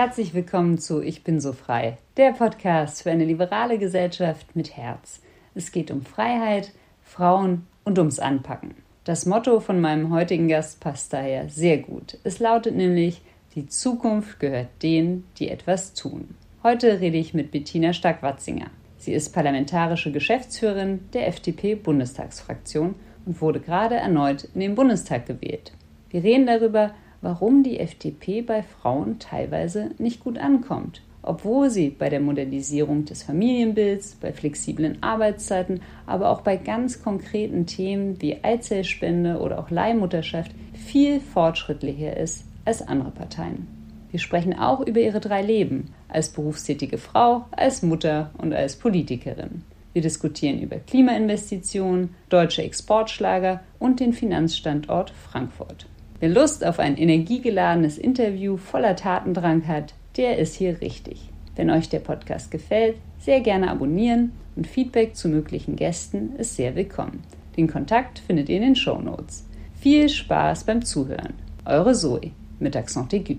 Herzlich willkommen zu Ich bin so frei, der Podcast für eine liberale Gesellschaft mit Herz. Es geht um Freiheit, Frauen und ums Anpacken. Das Motto von meinem heutigen Gast passt daher sehr gut. Es lautet nämlich, die Zukunft gehört denen, die etwas tun. Heute rede ich mit Bettina Stark-Watzinger. Sie ist parlamentarische Geschäftsführerin der FDP-Bundestagsfraktion und wurde gerade erneut in den Bundestag gewählt. Wir reden darüber, warum die FDP bei Frauen teilweise nicht gut ankommt, obwohl sie bei der Modernisierung des Familienbilds, bei flexiblen Arbeitszeiten, aber auch bei ganz konkreten Themen wie Eizellspende oder auch Leihmutterschaft viel fortschrittlicher ist als andere Parteien. Wir sprechen auch über ihre drei Leben als berufstätige Frau, als Mutter und als Politikerin. Wir diskutieren über Klimainvestitionen, deutsche Exportschlager und den Finanzstandort Frankfurt. Wer Lust auf ein energiegeladenes Interview voller Tatendrang hat, der ist hier richtig. Wenn euch der Podcast gefällt, sehr gerne abonnieren und Feedback zu möglichen Gästen ist sehr willkommen. Den Kontakt findet ihr in den Show Notes. Viel Spaß beim Zuhören. Eure Zoe mit Accent aigu.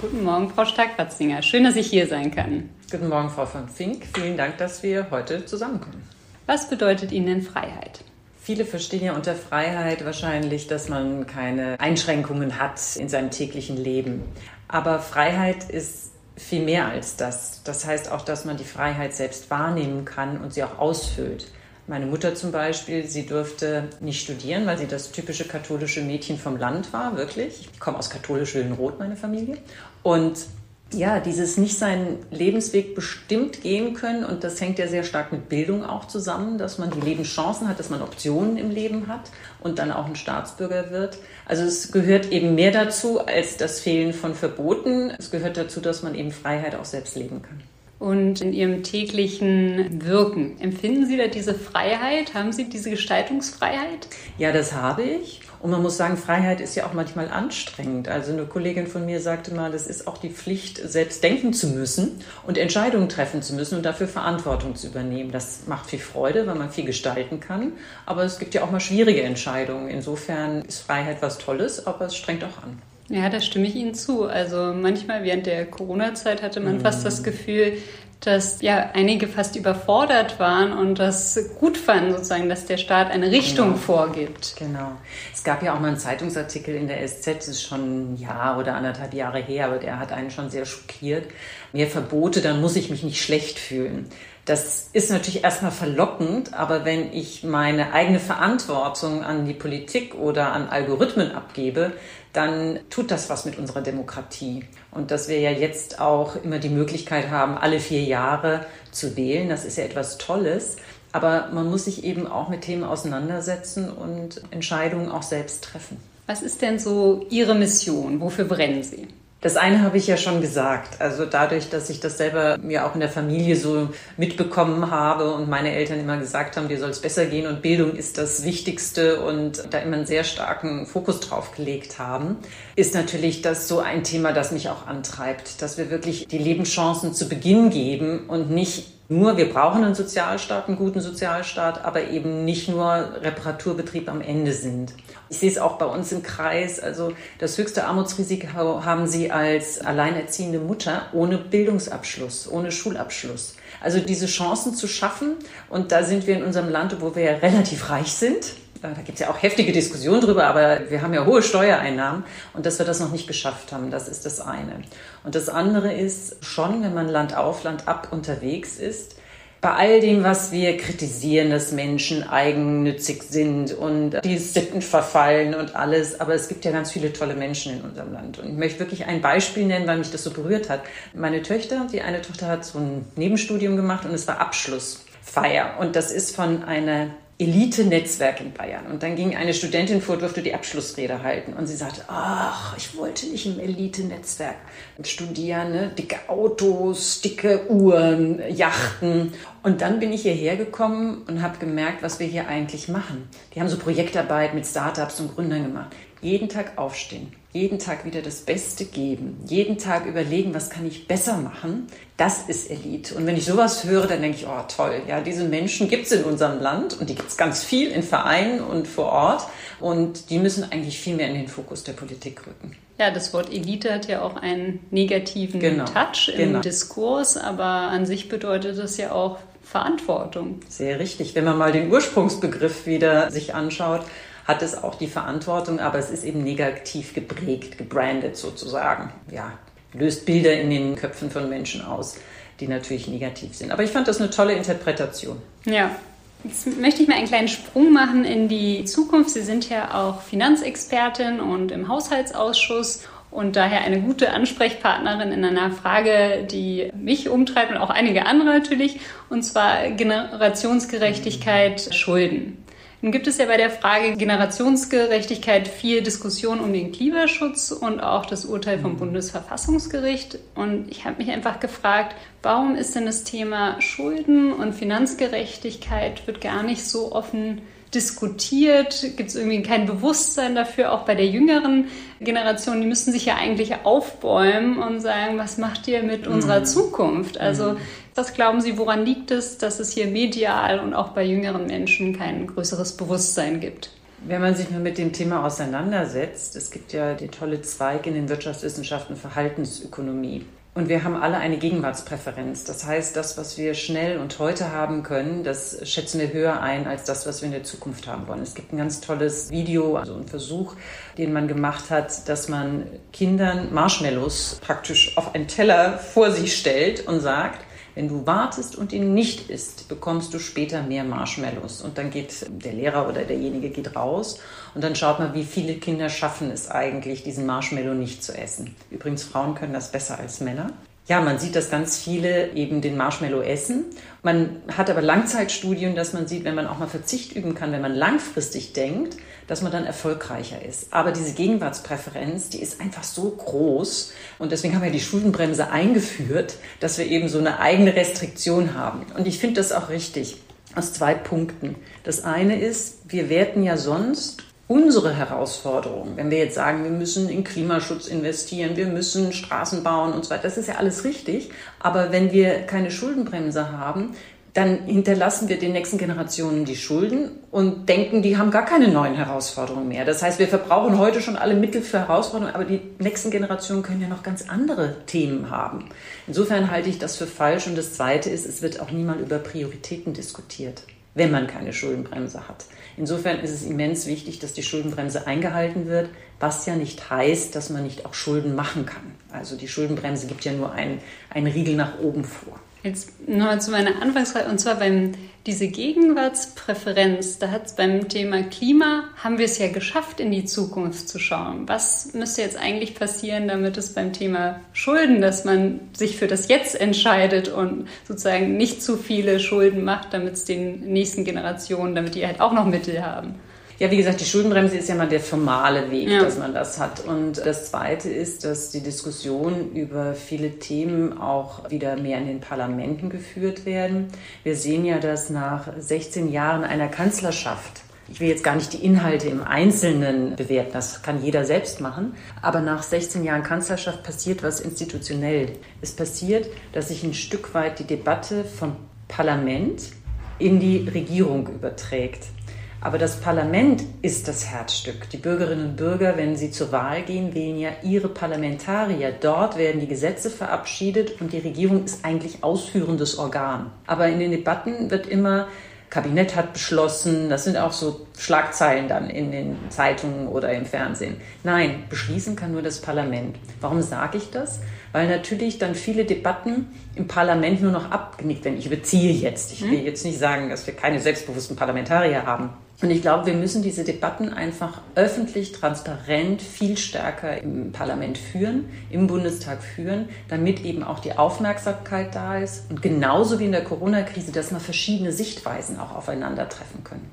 Guten Morgen, Frau Stark-Watzinger. Schön, dass ich hier sein kann. Guten Morgen, Frau von Fink. Vielen Dank, dass wir heute zusammenkommen. Was bedeutet Ihnen denn Freiheit? Viele verstehen ja unter Freiheit wahrscheinlich, dass man keine Einschränkungen hat in seinem täglichen Leben. Aber Freiheit ist viel mehr als das. Das heißt auch, dass man die Freiheit selbst wahrnehmen kann und sie auch ausfüllt. Meine Mutter zum Beispiel, sie durfte nicht studieren, weil sie das typische katholische Mädchen vom Land war, wirklich. Ich komme aus katholisch Willenroth, meine Familie. Und ja, dieses nicht seinen Lebensweg bestimmt gehen können und das hängt ja sehr stark mit Bildung auch zusammen, dass man die Lebenschancen hat, dass man Optionen im Leben hat und dann auch ein Staatsbürger wird. Also es gehört eben mehr dazu als das Fehlen von Verboten. Es gehört dazu, dass man eben Freiheit auch selbst leben kann. Und in Ihrem täglichen Wirken, empfinden Sie da diese Freiheit? Haben Sie diese Gestaltungsfreiheit? Ja, das habe ich. Und man muss sagen, Freiheit ist ja auch manchmal anstrengend. Also eine Kollegin von mir sagte mal, das ist auch die Pflicht, selbst denken zu müssen und Entscheidungen treffen zu müssen und dafür Verantwortung zu übernehmen. Das macht viel Freude, weil man viel gestalten kann. Aber es gibt ja auch mal schwierige Entscheidungen. Insofern ist Freiheit was Tolles, aber es strengt auch an. Ja, da stimme ich Ihnen zu. Also manchmal während der Corona-Zeit hatte man fast das Gefühl, dass ja einige fast überfordert waren und das gut fanden, sozusagen, dass der Staat eine Richtung genau. vorgibt. Genau. Es gab ja auch mal einen Zeitungsartikel in der SZ, das ist schon ein Jahr oder anderthalb Jahre her, aber der hat einen schon sehr schockiert. Mehr Verbote, dann muss ich mich nicht schlecht fühlen. Das ist natürlich erstmal verlockend, aber wenn ich meine eigene Verantwortung an die Politik oder an Algorithmen abgebe, dann tut das was mit unserer Demokratie. Und dass wir ja jetzt auch immer die Möglichkeit haben, alle vier Jahre zu wählen, das ist ja etwas Tolles. Aber man muss sich eben auch mit Themen auseinandersetzen und Entscheidungen auch selbst treffen. Was ist denn so Ihre Mission? Wofür brennen Sie? Das eine habe ich ja schon gesagt. Also dadurch, dass ich das selber mir auch in der Familie so mitbekommen habe und meine Eltern immer gesagt haben, dir soll es besser gehen und Bildung ist das Wichtigste und da immer einen sehr starken Fokus drauf gelegt haben, ist natürlich das so ein Thema, das mich auch antreibt, dass wir wirklich die Lebenschancen zu Beginn geben und nicht nur, wir brauchen einen Sozialstaat, einen guten Sozialstaat, aber eben nicht nur Reparaturbetrieb am Ende sind. Ich sehe es auch bei uns im Kreis. Also das höchste Armutsrisiko haben Sie als alleinerziehende Mutter ohne Bildungsabschluss, ohne Schulabschluss. Also diese Chancen zu schaffen. Und da sind wir in unserem Land, wo wir ja relativ reich sind. Da gibt es ja auch heftige Diskussionen drüber, aber wir haben ja hohe Steuereinnahmen und dass wir das noch nicht geschafft haben, das ist das eine. Und das andere ist schon, wenn man Land auf, Land ab unterwegs ist, bei all dem, was wir kritisieren, dass Menschen eigennützig sind und die Sitten verfallen und alles, aber es gibt ja ganz viele tolle Menschen in unserem Land. Und ich möchte wirklich ein Beispiel nennen, weil mich das so berührt hat. Meine Töchter, die eine Tochter hat so ein Nebenstudium gemacht und es war Abschlussfeier. Und das ist von einer Elite-Netzwerk in Bayern. Und dann ging eine Studentin vor, durfte die Abschlussrede halten. Und sie sagte, ach, ich wollte nicht im Elite-Netzwerk studieren, ne? dicke Autos, dicke Uhren, Yachten. Und dann bin ich hierher gekommen und habe gemerkt, was wir hier eigentlich machen. Die haben so Projektarbeit mit Startups und Gründern gemacht. Jeden Tag aufstehen, jeden Tag wieder das Beste geben, jeden Tag überlegen, was kann ich besser machen. Das ist Elite. Und wenn ich sowas höre, dann denke ich, oh toll, ja, diese Menschen gibt es in unserem Land und die gibt es ganz viel in Vereinen und vor Ort. Und die müssen eigentlich viel mehr in den Fokus der Politik rücken. Ja, das Wort Elite hat ja auch einen negativen genau, Touch im genau. Diskurs, aber an sich bedeutet es ja auch Verantwortung. Sehr richtig. Wenn man mal den Ursprungsbegriff wieder sich anschaut, hat es auch die Verantwortung, aber es ist eben negativ geprägt, gebrandet sozusagen. Ja, löst Bilder in den Köpfen von Menschen aus, die natürlich negativ sind. Aber ich fand das eine tolle Interpretation. Ja. Jetzt möchte ich mal einen kleinen Sprung machen in die Zukunft. Sie sind ja auch Finanzexpertin und im Haushaltsausschuss und daher eine gute Ansprechpartnerin in einer Frage, die mich umtreibt und auch einige andere natürlich, und zwar Generationsgerechtigkeit Schulden. Nun gibt es ja bei der Frage Generationsgerechtigkeit viel Diskussion um den Klimaschutz und auch das Urteil vom mhm. Bundesverfassungsgericht. Und ich habe mich einfach gefragt, warum ist denn das Thema Schulden und Finanzgerechtigkeit wird gar nicht so offen diskutiert? Gibt es irgendwie kein Bewusstsein dafür, auch bei der jüngeren Generation? Die müssen sich ja eigentlich aufbäumen und sagen, was macht ihr mit unserer mhm. Zukunft? Also, mhm. was glauben Sie, woran liegt es, dass es hier medial und auch bei jüngeren Menschen kein größeres Bewusstsein gibt? Wenn man sich mal mit dem Thema auseinandersetzt, es gibt ja den tolle Zweig in den Wirtschaftswissenschaften Verhaltensökonomie. Und wir haben alle eine Gegenwartspräferenz. Das heißt, das, was wir schnell und heute haben können, das schätzen wir höher ein als das, was wir in der Zukunft haben wollen. Es gibt ein ganz tolles Video, also ein Versuch, den man gemacht hat, dass man Kindern Marshmallows praktisch auf einen Teller vor sich stellt und sagt, wenn du wartest und ihn nicht isst, bekommst du später mehr Marshmallows. Und dann geht der Lehrer oder derjenige geht raus und dann schaut man, wie viele Kinder schaffen es eigentlich, diesen Marshmallow nicht zu essen. Übrigens, Frauen können das besser als Männer. Ja, man sieht, dass ganz viele eben den Marshmallow essen. Man hat aber Langzeitstudien, dass man sieht, wenn man auch mal Verzicht üben kann, wenn man langfristig denkt, dass man dann erfolgreicher ist. Aber diese Gegenwartspräferenz, die ist einfach so groß. Und deswegen haben wir die Schuldenbremse eingeführt, dass wir eben so eine eigene Restriktion haben. Und ich finde das auch richtig aus zwei Punkten. Das eine ist, wir werten ja sonst unsere Herausforderungen, wenn wir jetzt sagen, wir müssen in Klimaschutz investieren, wir müssen Straßen bauen und so weiter, das ist ja alles richtig. Aber wenn wir keine Schuldenbremse haben, dann hinterlassen wir den nächsten Generationen die Schulden und denken, die haben gar keine neuen Herausforderungen mehr. Das heißt, wir verbrauchen heute schon alle Mittel für Herausforderungen, aber die nächsten Generationen können ja noch ganz andere Themen haben. Insofern halte ich das für falsch. Und das Zweite ist, es wird auch niemand über Prioritäten diskutiert, wenn man keine Schuldenbremse hat. Insofern ist es immens wichtig, dass die Schuldenbremse eingehalten wird, was ja nicht heißt, dass man nicht auch Schulden machen kann. Also die Schuldenbremse gibt ja nur einen, einen Riegel nach oben vor. Jetzt nochmal zu meiner Anfangsfrage, und zwar beim diese Gegenwartspräferenz, da hat es beim Thema Klima, haben wir es ja geschafft, in die Zukunft zu schauen. Was müsste jetzt eigentlich passieren, damit es beim Thema Schulden, dass man sich für das Jetzt entscheidet und sozusagen nicht zu viele Schulden macht, damit es den nächsten Generationen, damit die halt auch noch Mittel haben? Ja, wie gesagt, die Schuldenbremse ist ja mal der formale Weg, ja. dass man das hat. Und das Zweite ist, dass die Diskussion über viele Themen auch wieder mehr in den Parlamenten geführt werden. Wir sehen ja, dass nach 16 Jahren einer Kanzlerschaft ich will jetzt gar nicht die Inhalte im Einzelnen bewerten, das kann jeder selbst machen. Aber nach 16 Jahren Kanzlerschaft passiert was institutionell. Es passiert, dass sich ein Stück weit die Debatte vom Parlament in die Regierung überträgt. Aber das Parlament ist das Herzstück. Die Bürgerinnen und Bürger, wenn sie zur Wahl gehen, wählen ja ihre Parlamentarier. Dort werden die Gesetze verabschiedet und die Regierung ist eigentlich ausführendes Organ. Aber in den Debatten wird immer Kabinett hat beschlossen, das sind auch so Schlagzeilen dann in den Zeitungen oder im Fernsehen. Nein, beschließen kann nur das Parlament. Warum sage ich das? Weil natürlich dann viele Debatten im Parlament nur noch abgenickt werden. Ich überziehe jetzt. Ich will hm? jetzt nicht sagen, dass wir keine selbstbewussten Parlamentarier haben. Und ich glaube, wir müssen diese Debatten einfach öffentlich, transparent, viel stärker im Parlament führen, im Bundestag führen, damit eben auch die Aufmerksamkeit da ist und genauso wie in der Corona-Krise, dass mal verschiedene Sichtweisen auch aufeinandertreffen können.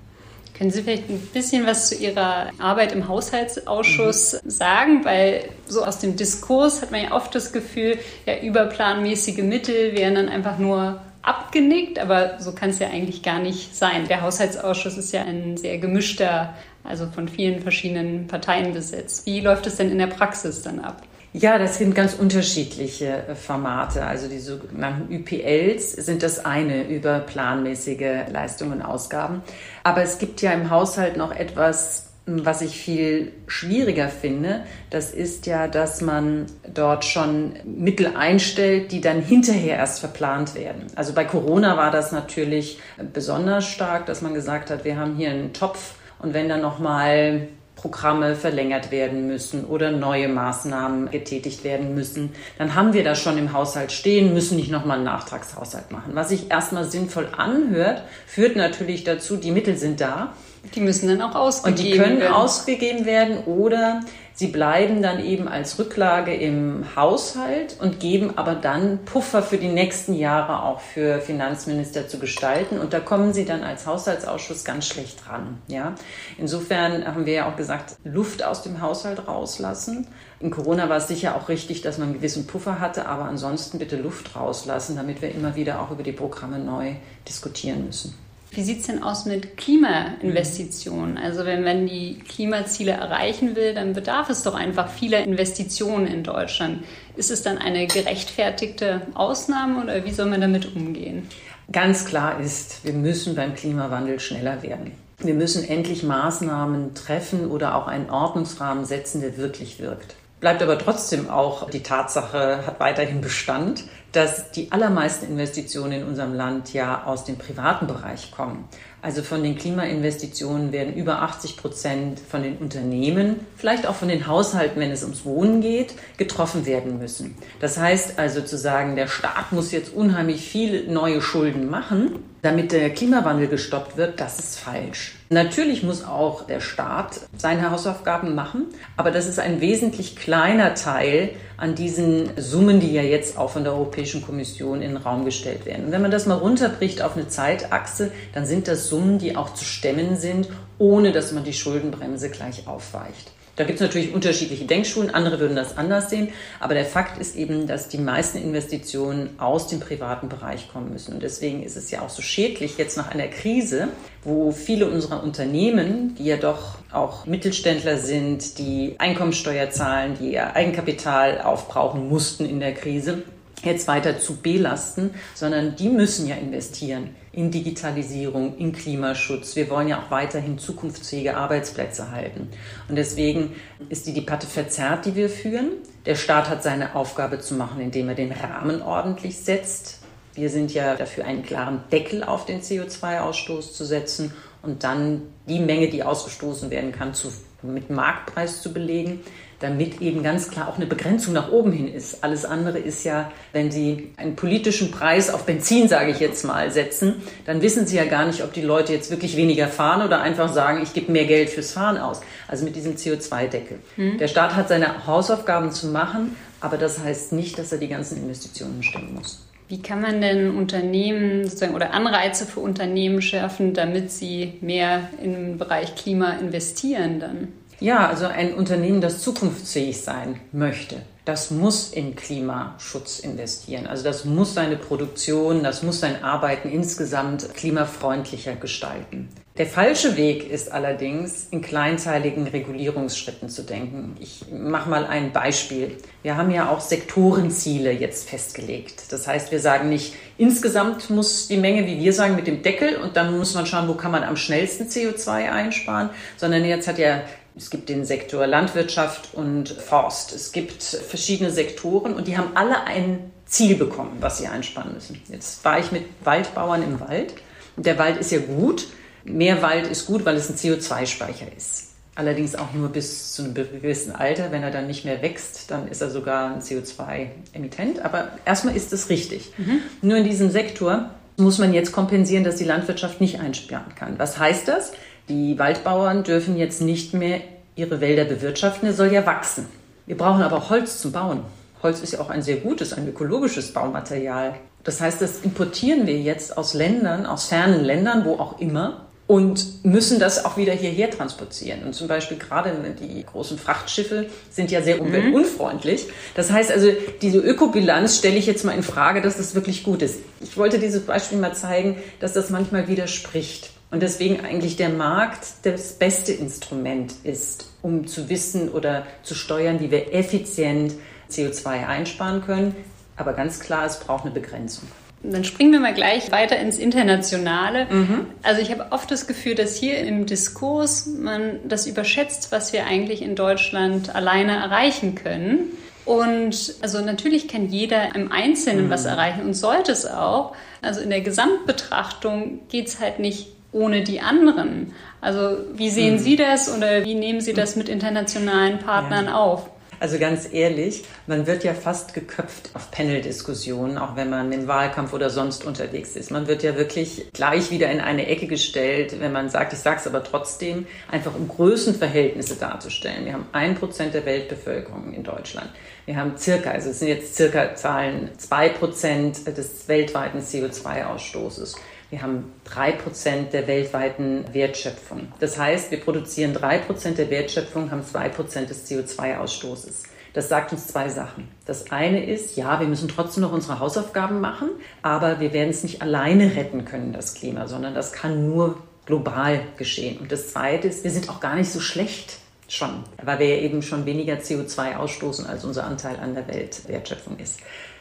Können Sie vielleicht ein bisschen was zu Ihrer Arbeit im Haushaltsausschuss mhm. sagen? Weil so aus dem Diskurs hat man ja oft das Gefühl, ja, überplanmäßige Mittel wären dann einfach nur abgenickt, aber so kann es ja eigentlich gar nicht sein. Der Haushaltsausschuss ist ja ein sehr gemischter, also von vielen verschiedenen Parteien besetzt. Wie läuft es denn in der Praxis dann ab? Ja, das sind ganz unterschiedliche äh, Formate. Also die sogenannten ÜPLs sind das eine über planmäßige Leistungen und Ausgaben. Aber es gibt ja im Haushalt noch etwas, was ich viel schwieriger finde. Das ist ja, dass man dort schon Mittel einstellt, die dann hinterher erst verplant werden. Also bei Corona war das natürlich besonders stark, dass man gesagt hat, wir haben hier einen Topf und wenn dann noch mal Programme verlängert werden müssen oder neue Maßnahmen getätigt werden müssen, dann haben wir das schon im Haushalt stehen, müssen nicht nochmal einen Nachtragshaushalt machen. Was sich erstmal sinnvoll anhört, führt natürlich dazu, die Mittel sind da. Die müssen dann auch ausgegeben werden. Und die können werden. ausgegeben werden oder Sie bleiben dann eben als Rücklage im Haushalt und geben aber dann Puffer für die nächsten Jahre auch für Finanzminister zu gestalten. Und da kommen Sie dann als Haushaltsausschuss ganz schlecht ran. Ja? Insofern haben wir ja auch gesagt, Luft aus dem Haushalt rauslassen. In Corona war es sicher auch richtig, dass man einen gewissen Puffer hatte, aber ansonsten bitte Luft rauslassen, damit wir immer wieder auch über die Programme neu diskutieren müssen. Wie sieht es denn aus mit Klimainvestitionen? Also wenn man die Klimaziele erreichen will, dann bedarf es doch einfach vieler Investitionen in Deutschland. Ist es dann eine gerechtfertigte Ausnahme oder wie soll man damit umgehen? Ganz klar ist, wir müssen beim Klimawandel schneller werden. Wir müssen endlich Maßnahmen treffen oder auch einen Ordnungsrahmen setzen, der wirklich wirkt. Bleibt aber trotzdem auch die Tatsache, hat weiterhin Bestand, dass die allermeisten Investitionen in unserem Land ja aus dem privaten Bereich kommen. Also von den Klimainvestitionen werden über 80 Prozent von den Unternehmen, vielleicht auch von den Haushalten, wenn es ums Wohnen geht, getroffen werden müssen. Das heißt also zu sagen, der Staat muss jetzt unheimlich viele neue Schulden machen, damit der Klimawandel gestoppt wird, das ist falsch. Natürlich muss auch der Staat seine Hausaufgaben machen, aber das ist ein wesentlich kleiner Teil an diesen Summen, die ja jetzt auch von der Europäischen Kommission in den Raum gestellt werden. Und wenn man das mal runterbricht auf eine Zeitachse, dann sind das Summen, die auch zu stemmen sind, ohne dass man die Schuldenbremse gleich aufweicht. Da gibt es natürlich unterschiedliche Denkschulen, andere würden das anders sehen, aber der Fakt ist eben, dass die meisten Investitionen aus dem privaten Bereich kommen müssen. Und deswegen ist es ja auch so schädlich jetzt nach einer Krise, wo viele unserer Unternehmen, die ja doch auch Mittelständler sind, die Einkommensteuer zahlen, die ihr Eigenkapital aufbrauchen mussten in der Krise, jetzt weiter zu belasten, sondern die müssen ja investieren in Digitalisierung, in Klimaschutz. Wir wollen ja auch weiterhin zukunftsfähige Arbeitsplätze halten. Und deswegen ist die Debatte verzerrt, die wir führen. Der Staat hat seine Aufgabe zu machen, indem er den Rahmen ordentlich setzt. Wir sind ja dafür, einen klaren Deckel auf den CO2-Ausstoß zu setzen und dann die Menge, die ausgestoßen werden kann, zu, mit Marktpreis zu belegen damit eben ganz klar auch eine Begrenzung nach oben hin ist. Alles andere ist ja, wenn Sie einen politischen Preis auf Benzin, sage ich jetzt mal, setzen, dann wissen Sie ja gar nicht, ob die Leute jetzt wirklich weniger fahren oder einfach sagen, ich gebe mehr Geld fürs Fahren aus. Also mit diesem CO2-Deckel. Hm. Der Staat hat seine Hausaufgaben zu machen, aber das heißt nicht, dass er die ganzen Investitionen stemmen muss. Wie kann man denn Unternehmen sozusagen oder Anreize für Unternehmen schärfen, damit sie mehr im Bereich Klima investieren dann? Ja, also ein Unternehmen, das zukunftsfähig sein möchte, das muss in Klimaschutz investieren. Also das muss seine Produktion, das muss sein Arbeiten insgesamt klimafreundlicher gestalten. Der falsche Weg ist allerdings, in kleinteiligen Regulierungsschritten zu denken. Ich mache mal ein Beispiel. Wir haben ja auch Sektorenziele jetzt festgelegt. Das heißt, wir sagen nicht, insgesamt muss die Menge, wie wir sagen, mit dem Deckel und dann muss man schauen, wo kann man am schnellsten CO2 einsparen, sondern jetzt hat ja es gibt den Sektor Landwirtschaft und Forst. Es gibt verschiedene Sektoren und die haben alle ein Ziel bekommen, was sie einsparen müssen. Jetzt war ich mit Waldbauern im Wald. Der Wald ist ja gut. Mehr Wald ist gut, weil es ein CO2-Speicher ist. Allerdings auch nur bis zu einem gewissen Alter. Wenn er dann nicht mehr wächst, dann ist er sogar ein CO2-Emittent. Aber erstmal ist es richtig. Mhm. Nur in diesem Sektor muss man jetzt kompensieren, dass die Landwirtschaft nicht einsparen kann. Was heißt das? Die Waldbauern dürfen jetzt nicht mehr ihre Wälder bewirtschaften, es soll ja wachsen. Wir brauchen aber Holz zum Bauen. Holz ist ja auch ein sehr gutes, ein ökologisches Baumaterial. Das heißt, das importieren wir jetzt aus Ländern, aus fernen Ländern, wo auch immer, und müssen das auch wieder hierher transportieren. Und zum Beispiel gerade die großen Frachtschiffe sind ja sehr mhm. umweltunfreundlich. Das heißt also, diese Ökobilanz stelle ich jetzt mal in Frage, dass das wirklich gut ist. Ich wollte dieses Beispiel mal zeigen, dass das manchmal widerspricht. Und deswegen eigentlich der Markt das beste Instrument ist, um zu wissen oder zu steuern, wie wir effizient CO2 einsparen können. Aber ganz klar, es braucht eine Begrenzung. Dann springen wir mal gleich weiter ins Internationale. Mhm. Also ich habe oft das Gefühl, dass hier im Diskurs man das überschätzt, was wir eigentlich in Deutschland alleine erreichen können. Und also natürlich kann jeder im Einzelnen mhm. was erreichen und sollte es auch. Also in der Gesamtbetrachtung geht es halt nicht ohne die anderen. Also wie sehen mhm. Sie das oder wie nehmen Sie das mit internationalen Partnern ja. auf? Also ganz ehrlich, man wird ja fast geköpft auf Panel-Diskussionen, auch wenn man im Wahlkampf oder sonst unterwegs ist. Man wird ja wirklich gleich wieder in eine Ecke gestellt, wenn man sagt, ich sage es aber trotzdem, einfach um Größenverhältnisse darzustellen. Wir haben ein Prozent der Weltbevölkerung in Deutschland. Wir haben circa, also es sind jetzt circa Zahlen, zwei Prozent des weltweiten CO2-Ausstoßes. Wir haben drei Prozent der weltweiten Wertschöpfung. Das heißt, wir produzieren drei Prozent der Wertschöpfung, haben zwei Prozent des CO2-Ausstoßes. Das sagt uns zwei Sachen. Das eine ist, ja, wir müssen trotzdem noch unsere Hausaufgaben machen, aber wir werden es nicht alleine retten können, das Klima, sondern das kann nur global geschehen. Und das zweite ist, wir sind auch gar nicht so schlecht schon, weil wir ja eben schon weniger CO2 ausstoßen, als unser Anteil an der Weltwertschöpfung ist.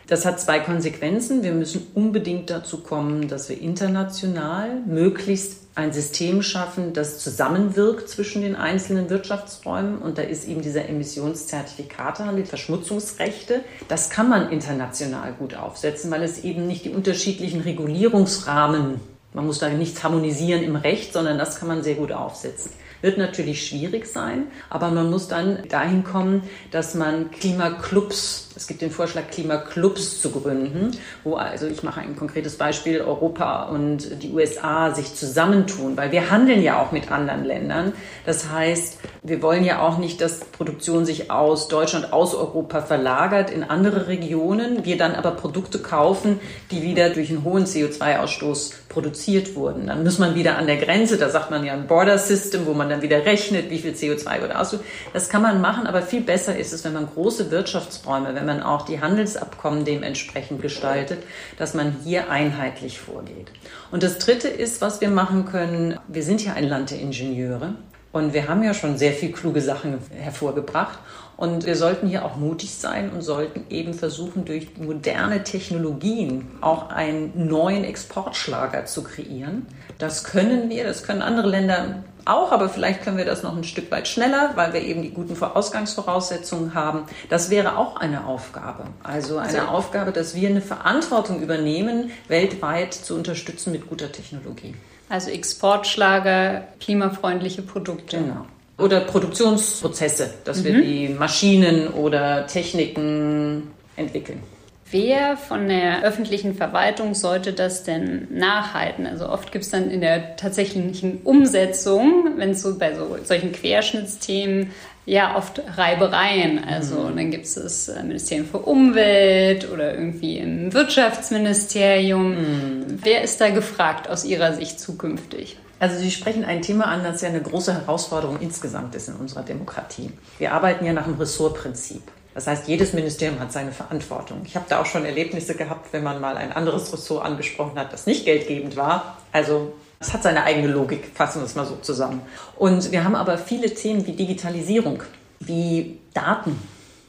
Das hat zwei Konsequenzen. Wir müssen unbedingt dazu kommen, dass wir international möglichst ein System schaffen, das zusammenwirkt zwischen den einzelnen Wirtschaftsräumen. Und da ist eben dieser Emissionszertifikatehandel, Verschmutzungsrechte. Das kann man international gut aufsetzen, weil es eben nicht die unterschiedlichen Regulierungsrahmen, man muss da nichts harmonisieren im Recht, sondern das kann man sehr gut aufsetzen. Wird natürlich schwierig sein, aber man muss dann dahin kommen, dass man Klimaclubs es gibt den Vorschlag, Klimaclubs zu gründen, wo also ich mache ein konkretes Beispiel, Europa und die USA sich zusammentun, weil wir handeln ja auch mit anderen Ländern. Das heißt, wir wollen ja auch nicht, dass Produktion sich aus Deutschland, aus Europa verlagert in andere Regionen, wir dann aber Produkte kaufen, die wieder durch einen hohen CO2-Ausstoß produziert wurden. Dann muss man wieder an der Grenze, da sagt man ja ein Border System, wo man dann wieder rechnet, wie viel CO2 wurde ausstoßen. Das kann man machen, aber viel besser ist es, wenn man große Wirtschaftsräume, wenn man auch die Handelsabkommen dementsprechend gestaltet, dass man hier einheitlich vorgeht. Und das Dritte ist, was wir machen können, wir sind ja ein Land der Ingenieure und wir haben ja schon sehr viel kluge Sachen hervorgebracht. Und wir sollten hier auch mutig sein und sollten eben versuchen, durch moderne Technologien auch einen neuen Exportschlager zu kreieren. Das können wir, das können andere Länder auch, aber vielleicht können wir das noch ein Stück weit schneller, weil wir eben die guten Ausgangsvoraussetzungen haben. Das wäre auch eine Aufgabe. Also eine also, Aufgabe, dass wir eine Verantwortung übernehmen, weltweit zu unterstützen mit guter Technologie. Also Exportschlager, klimafreundliche Produkte. Genau. Oder Produktionsprozesse, dass mhm. wir die Maschinen oder Techniken entwickeln. Wer von der öffentlichen Verwaltung sollte das denn nachhalten? Also oft gibt es dann in der tatsächlichen Umsetzung, wenn es so bei so solchen Querschnittsthemen ja oft Reibereien. Also mhm. dann gibt es das äh, Ministerium für Umwelt oder irgendwie im Wirtschaftsministerium. Mhm. Wer ist da gefragt aus Ihrer Sicht zukünftig? Also Sie sprechen ein Thema an, das ja eine große Herausforderung insgesamt ist in unserer Demokratie. Wir arbeiten ja nach dem Ressortprinzip. Das heißt, jedes Ministerium hat seine Verantwortung. Ich habe da auch schon Erlebnisse gehabt, wenn man mal ein anderes Ressort angesprochen hat, das nicht geldgebend war. Also es hat seine eigene Logik, fassen wir es mal so zusammen. Und wir haben aber viele Themen wie Digitalisierung, wie Daten,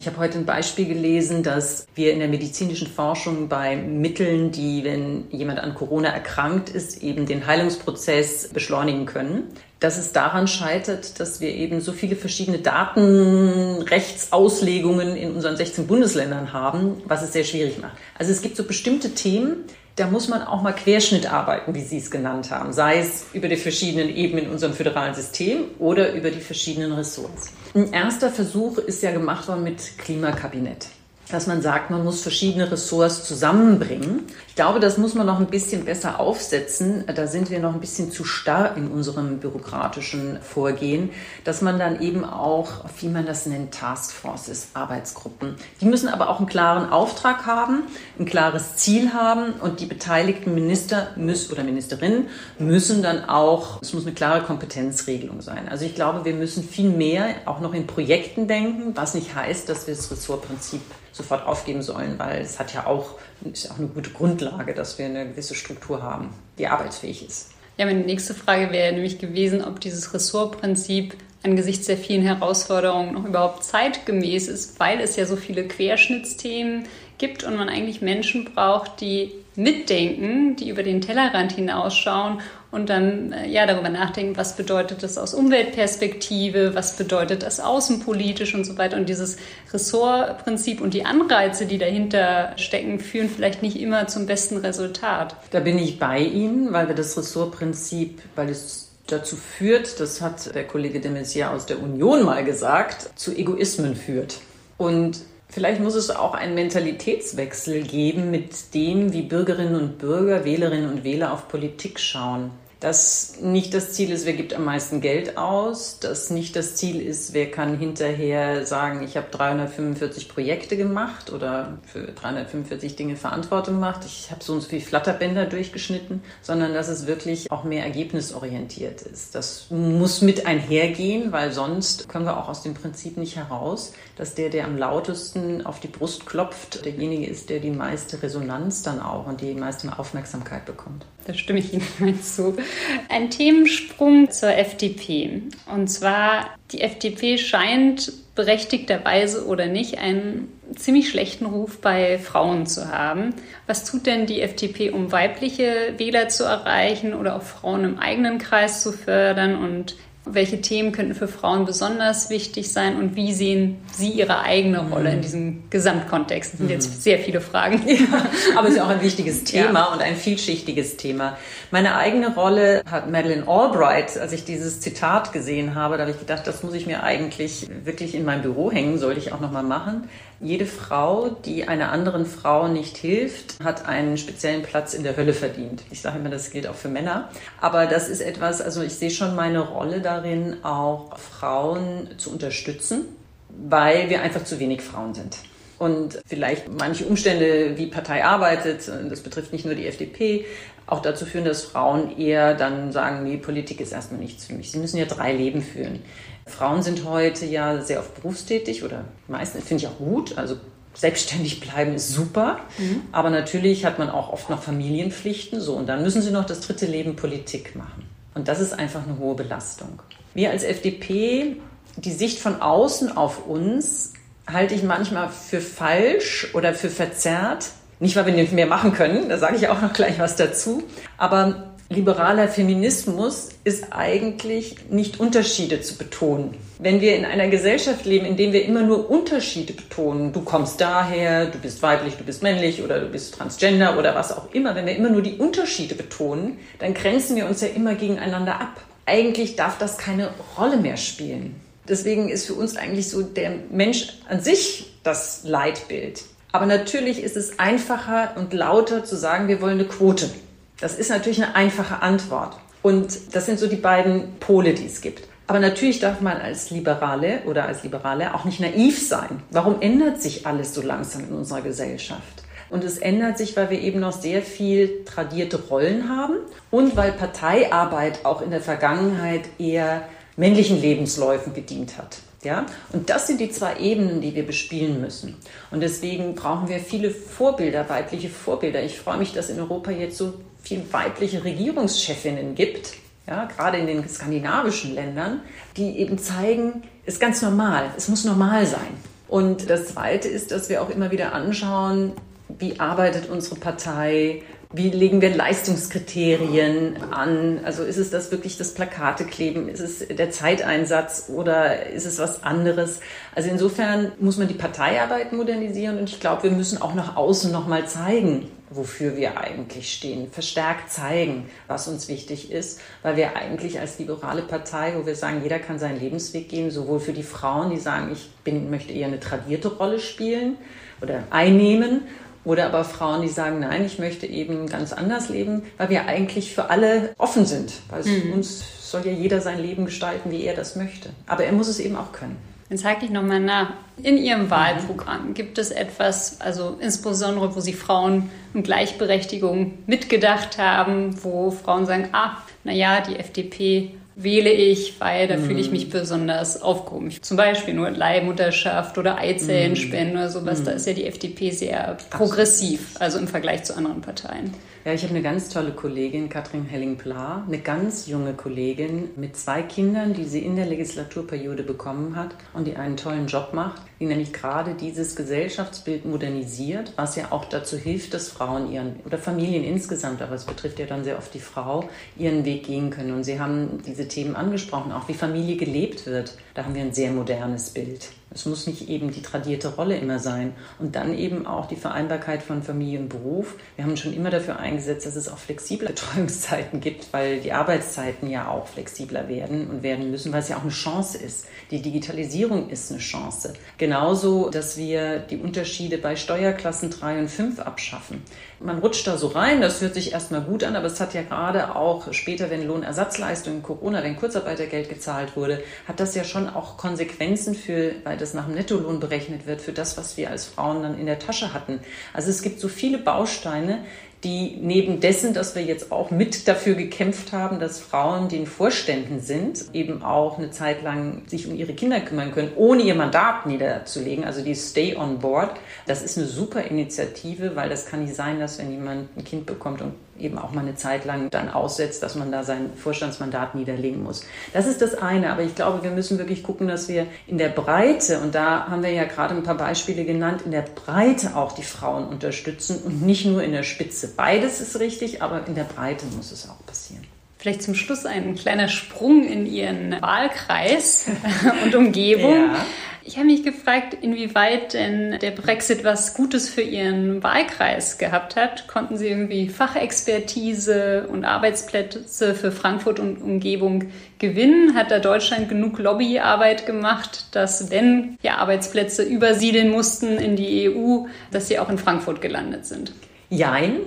ich habe heute ein Beispiel gelesen, dass wir in der medizinischen Forschung bei Mitteln, die, wenn jemand an Corona erkrankt ist, eben den Heilungsprozess beschleunigen können. Dass es daran scheitert, dass wir eben so viele verschiedene Datenrechtsauslegungen in unseren 16 Bundesländern haben, was es sehr schwierig macht. Also es gibt so bestimmte Themen, da muss man auch mal Querschnitt arbeiten, wie Sie es genannt haben, sei es über die verschiedenen Ebenen in unserem föderalen System oder über die verschiedenen Ressorts. Ein erster Versuch ist ja gemacht worden mit Klimakabinett. Dass man sagt, man muss verschiedene Ressorts zusammenbringen. Ich glaube, das muss man noch ein bisschen besser aufsetzen. Da sind wir noch ein bisschen zu starr in unserem bürokratischen Vorgehen, dass man dann eben auch, wie man das nennt, Taskforces, Arbeitsgruppen. Die müssen aber auch einen klaren Auftrag haben, ein klares Ziel haben und die beteiligten Minister müssen, oder Ministerinnen müssen dann auch, es muss eine klare Kompetenzregelung sein. Also ich glaube, wir müssen viel mehr auch noch in Projekten denken, was nicht heißt, dass wir das Ressortprinzip sofort aufgeben sollen, weil es hat ja auch, ist auch eine gute Grundlage, dass wir eine gewisse Struktur haben, die arbeitsfähig ist. Ja, meine nächste Frage wäre nämlich gewesen, ob dieses Ressortprinzip angesichts der vielen Herausforderungen noch überhaupt zeitgemäß ist, weil es ja so viele Querschnittsthemen gibt und man eigentlich Menschen braucht, die mitdenken, die über den Tellerrand hinausschauen und dann äh, ja darüber nachdenken, was bedeutet das aus Umweltperspektive, was bedeutet das außenpolitisch und so weiter. Und dieses Ressortprinzip und die Anreize, die dahinter stecken, führen vielleicht nicht immer zum besten Resultat. Da bin ich bei Ihnen, weil wir das Ressortprinzip, weil es dazu führt, das hat der Kollege de Maizière aus der Union mal gesagt, zu Egoismen führt. Und Vielleicht muss es auch einen Mentalitätswechsel geben mit dem, wie Bürgerinnen und Bürger, Wählerinnen und Wähler auf Politik schauen dass nicht das Ziel ist, wer gibt am meisten Geld aus, dass nicht das Ziel ist, wer kann hinterher sagen, ich habe 345 Projekte gemacht oder für 345 Dinge Verantwortung gemacht, ich habe so und so viel Flatterbänder durchgeschnitten, sondern dass es wirklich auch mehr ergebnisorientiert ist. Das muss mit einhergehen, weil sonst können wir auch aus dem Prinzip nicht heraus, dass der, der am lautesten auf die Brust klopft, derjenige ist, der die meiste Resonanz dann auch und die meiste Aufmerksamkeit bekommt. Da stimme ich Ihnen zu. Ein Themensprung zur FDP. Und zwar, die FDP scheint berechtigterweise oder nicht einen ziemlich schlechten Ruf bei Frauen zu haben. Was tut denn die FDP, um weibliche Wähler zu erreichen oder auch Frauen im eigenen Kreis zu fördern? Und welche Themen könnten für Frauen besonders wichtig sein und wie sehen Sie Ihre eigene Rolle in mhm. diesem Gesamtkontext? Das sind jetzt mhm. sehr viele Fragen. Ja, aber es ist auch ein wichtiges Thema ja. und ein vielschichtiges Thema. Meine eigene Rolle hat Madeleine Albright, als ich dieses Zitat gesehen habe, da habe ich gedacht, das muss ich mir eigentlich wirklich in mein Büro hängen, sollte ich auch nochmal machen. Jede Frau, die einer anderen Frau nicht hilft, hat einen speziellen Platz in der Hölle verdient. Ich sage immer, das gilt auch für Männer. Aber das ist etwas, also ich sehe schon meine Rolle darin, auch Frauen zu unterstützen, weil wir einfach zu wenig Frauen sind und vielleicht manche Umstände, wie Partei arbeitet, das betrifft nicht nur die FDP, auch dazu führen, dass Frauen eher dann sagen, nee, Politik ist erstmal nichts für mich. Sie müssen ja drei Leben führen. Frauen sind heute ja sehr oft berufstätig oder meistens finde ich auch gut. Also selbstständig bleiben ist super, mhm. aber natürlich hat man auch oft noch Familienpflichten. So und dann müssen sie noch das dritte Leben Politik machen. Und das ist einfach eine hohe Belastung. Wir als FDP, die Sicht von außen auf uns halte ich manchmal für falsch oder für verzerrt. Nicht, weil wir nicht mehr machen können, da sage ich auch noch gleich was dazu. Aber liberaler Feminismus ist eigentlich nicht Unterschiede zu betonen. Wenn wir in einer Gesellschaft leben, in der wir immer nur Unterschiede betonen, du kommst daher, du bist weiblich, du bist männlich oder du bist transgender oder was auch immer, wenn wir immer nur die Unterschiede betonen, dann grenzen wir uns ja immer gegeneinander ab. Eigentlich darf das keine Rolle mehr spielen. Deswegen ist für uns eigentlich so der Mensch an sich das Leitbild. Aber natürlich ist es einfacher und lauter zu sagen, wir wollen eine Quote. Das ist natürlich eine einfache Antwort. Und das sind so die beiden Pole, die es gibt. Aber natürlich darf man als Liberale oder als Liberale auch nicht naiv sein. Warum ändert sich alles so langsam in unserer Gesellschaft? Und es ändert sich, weil wir eben noch sehr viel tradierte Rollen haben und weil Parteiarbeit auch in der Vergangenheit eher männlichen Lebensläufen gedient hat. Ja? Und das sind die zwei Ebenen, die wir bespielen müssen. Und deswegen brauchen wir viele Vorbilder, weibliche Vorbilder. Ich freue mich, dass in Europa jetzt so viele weibliche Regierungschefinnen gibt, ja, gerade in den skandinavischen Ländern, die eben zeigen, es ist ganz normal, es muss normal sein. Und das Zweite ist, dass wir auch immer wieder anschauen, wie arbeitet unsere Partei, wie legen wir Leistungskriterien an? Also ist es das wirklich das Plakate kleben? Ist es der Zeiteinsatz oder ist es was anderes? Also insofern muss man die Parteiarbeit modernisieren und ich glaube, wir müssen auch nach außen nochmal zeigen, wofür wir eigentlich stehen, verstärkt zeigen, was uns wichtig ist, weil wir eigentlich als liberale Partei, wo wir sagen, jeder kann seinen Lebensweg gehen, sowohl für die Frauen, die sagen, ich bin, möchte eher eine tradierte Rolle spielen oder einnehmen, oder aber Frauen, die sagen, nein, ich möchte eben ganz anders leben, weil wir eigentlich für alle offen sind. Weil mhm. uns soll ja jeder sein Leben gestalten, wie er das möchte. Aber er muss es eben auch können. Jetzt hake ich nochmal nach. In Ihrem Wahlprogramm gibt es etwas, also insbesondere, wo Sie Frauen und Gleichberechtigung mitgedacht haben, wo Frauen sagen, ah, naja, die FDP wähle ich, weil da fühle ich mich mhm. besonders aufgehoben. Zum Beispiel nur Leihmutterschaft oder Eizellenspende oder sowas. Da mhm. ist ja die FDP sehr progressiv, also im Vergleich zu anderen Parteien. Ja, ich habe eine ganz tolle Kollegin, Katrin Helling-Pla, eine ganz junge Kollegin mit zwei Kindern, die sie in der Legislaturperiode bekommen hat und die einen tollen Job macht, die nämlich gerade dieses Gesellschaftsbild modernisiert, was ja auch dazu hilft, dass Frauen ihren oder Familien insgesamt, aber es betrifft ja dann sehr oft die Frau, ihren Weg gehen können. Und Sie haben diese Themen angesprochen, auch wie Familie gelebt wird. Da haben wir ein sehr modernes Bild. Es muss nicht eben die tradierte Rolle immer sein. Und dann eben auch die Vereinbarkeit von Familie und Beruf. Wir haben schon immer dafür eingesetzt, dass es auch flexible Betreuungszeiten gibt, weil die Arbeitszeiten ja auch flexibler werden und werden müssen, weil es ja auch eine Chance ist. Die Digitalisierung ist eine Chance. Genauso, dass wir die Unterschiede bei Steuerklassen 3 und 5 abschaffen. Man rutscht da so rein, das hört sich erstmal gut an, aber es hat ja gerade auch später, wenn Lohnersatzleistungen, Corona, wenn Kurzarbeitergeld gezahlt wurde, hat das ja schon auch Konsequenzen für, weil das nach dem Nettolohn berechnet wird, für das, was wir als Frauen dann in der Tasche hatten. Also es gibt so viele Bausteine, die neben dessen, dass wir jetzt auch mit dafür gekämpft haben, dass Frauen, die in Vorständen sind, eben auch eine Zeit lang sich um ihre Kinder kümmern können, ohne ihr Mandat niederzulegen, also die Stay on Board. Das ist eine super Initiative, weil das kann nicht sein, dass wenn jemand ein Kind bekommt und eben auch mal eine Zeit lang dann aussetzt, dass man da sein Vorstandsmandat niederlegen muss. Das ist das eine, aber ich glaube, wir müssen wirklich gucken, dass wir in der Breite, und da haben wir ja gerade ein paar Beispiele genannt, in der Breite auch die Frauen unterstützen und nicht nur in der Spitze. Beides ist richtig, aber in der Breite muss es auch passieren. Vielleicht zum Schluss ein kleiner Sprung in Ihren Wahlkreis und Umgebung. Ja. Ich habe mich gefragt, inwieweit denn der Brexit was Gutes für Ihren Wahlkreis gehabt hat. Konnten Sie irgendwie Fachexpertise und Arbeitsplätze für Frankfurt und Umgebung gewinnen? Hat da Deutschland genug Lobbyarbeit gemacht, dass wenn ja Arbeitsplätze übersiedeln mussten in die EU, dass sie auch in Frankfurt gelandet sind? Jein,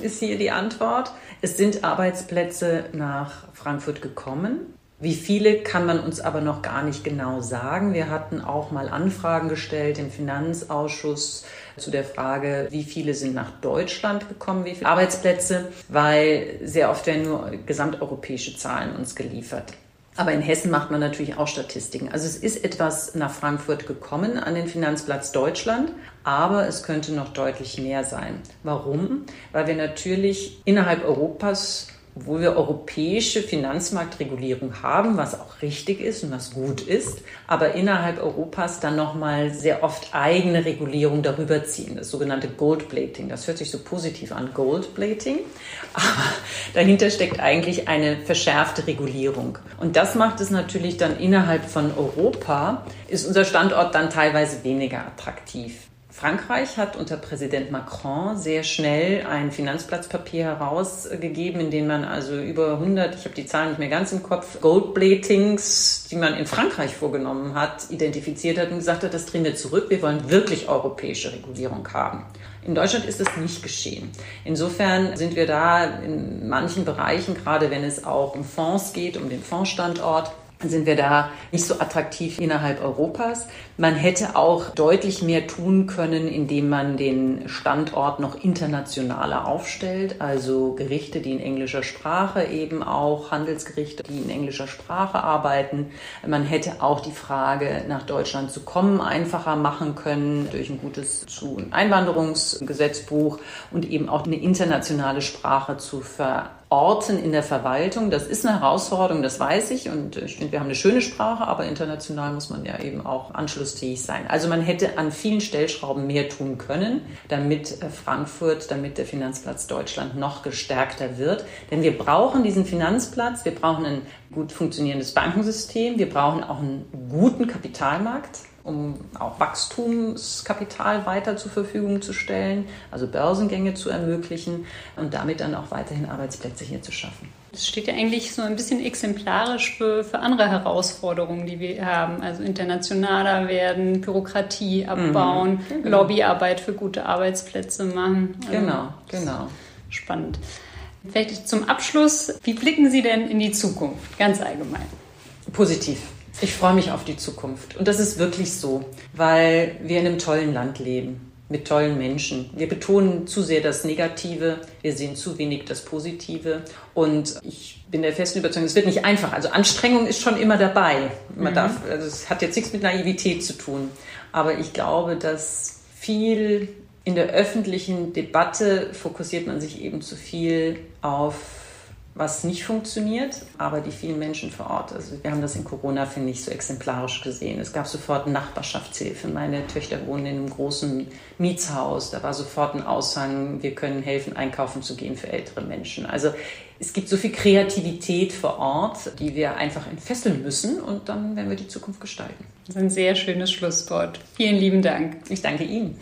ist hier die Antwort. Es sind Arbeitsplätze nach Frankfurt gekommen. Wie viele kann man uns aber noch gar nicht genau sagen. Wir hatten auch mal Anfragen gestellt im Finanzausschuss zu der Frage, wie viele sind nach Deutschland gekommen, wie viele Arbeitsplätze, weil sehr oft werden nur gesamteuropäische Zahlen uns geliefert. Aber in Hessen macht man natürlich auch Statistiken. Also es ist etwas nach Frankfurt gekommen an den Finanzplatz Deutschland, aber es könnte noch deutlich mehr sein. Warum? Weil wir natürlich innerhalb Europas obwohl wir europäische Finanzmarktregulierung haben, was auch richtig ist und was gut ist, aber innerhalb Europas dann nochmal sehr oft eigene Regulierung darüber ziehen, das sogenannte Goldplating. Das hört sich so positiv an, Goldplating, aber dahinter steckt eigentlich eine verschärfte Regulierung. Und das macht es natürlich dann innerhalb von Europa, ist unser Standort dann teilweise weniger attraktiv. Frankreich hat unter Präsident Macron sehr schnell ein Finanzplatzpapier herausgegeben, in dem man also über 100, ich habe die Zahlen nicht mehr ganz im Kopf, Goldplatings, die man in Frankreich vorgenommen hat, identifiziert hat und gesagt hat, das drehen wir zurück, wir wollen wirklich europäische Regulierung haben. In Deutschland ist das nicht geschehen. Insofern sind wir da in manchen Bereichen, gerade wenn es auch um Fonds geht, um den Fondsstandort, sind wir da nicht so attraktiv innerhalb Europas. Man hätte auch deutlich mehr tun können, indem man den Standort noch internationaler aufstellt, also Gerichte, die in englischer Sprache eben auch, Handelsgerichte, die in englischer Sprache arbeiten. Man hätte auch die Frage, nach Deutschland zu kommen, einfacher machen können durch ein gutes Einwanderungsgesetzbuch und eben auch eine internationale Sprache zu ver Orten in der Verwaltung. Das ist eine Herausforderung, das weiß ich. Und ich finde, wir haben eine schöne Sprache, aber international muss man ja eben auch anschlussfähig sein. Also man hätte an vielen Stellschrauben mehr tun können, damit äh, Frankfurt, damit der Finanzplatz Deutschland noch gestärkter wird. Denn wir brauchen diesen Finanzplatz, wir brauchen ein gut funktionierendes Bankensystem, wir brauchen auch einen guten Kapitalmarkt um auch Wachstumskapital weiter zur Verfügung zu stellen, also Börsengänge zu ermöglichen und damit dann auch weiterhin Arbeitsplätze hier zu schaffen. Das steht ja eigentlich so ein bisschen exemplarisch für, für andere Herausforderungen, die wir haben. Also internationaler werden, Bürokratie abbauen, mhm, genau. Lobbyarbeit für gute Arbeitsplätze machen. Also genau, genau. Spannend. Vielleicht zum Abschluss, wie blicken Sie denn in die Zukunft, ganz allgemein? Positiv. Ich freue mich auf die Zukunft. Und das ist wirklich so, weil wir in einem tollen Land leben mit tollen Menschen. Wir betonen zu sehr das Negative, wir sehen zu wenig das Positive. Und ich bin der festen Überzeugung, es wird nicht einfach. Also Anstrengung ist schon immer dabei. Man mhm. darf, also es hat jetzt nichts mit Naivität zu tun. Aber ich glaube, dass viel in der öffentlichen Debatte fokussiert man sich eben zu viel auf was nicht funktioniert, aber die vielen Menschen vor Ort. Also wir haben das in Corona, finde ich, so exemplarisch gesehen. Es gab sofort Nachbarschaftshilfe. Meine Töchter wohnen in einem großen Mietshaus. Da war sofort ein Aushang, wir können helfen, einkaufen zu gehen für ältere Menschen. Also es gibt so viel Kreativität vor Ort, die wir einfach entfesseln müssen und dann werden wir die Zukunft gestalten. Das ist ein sehr schönes Schlusswort. Vielen lieben Dank. Ich danke Ihnen.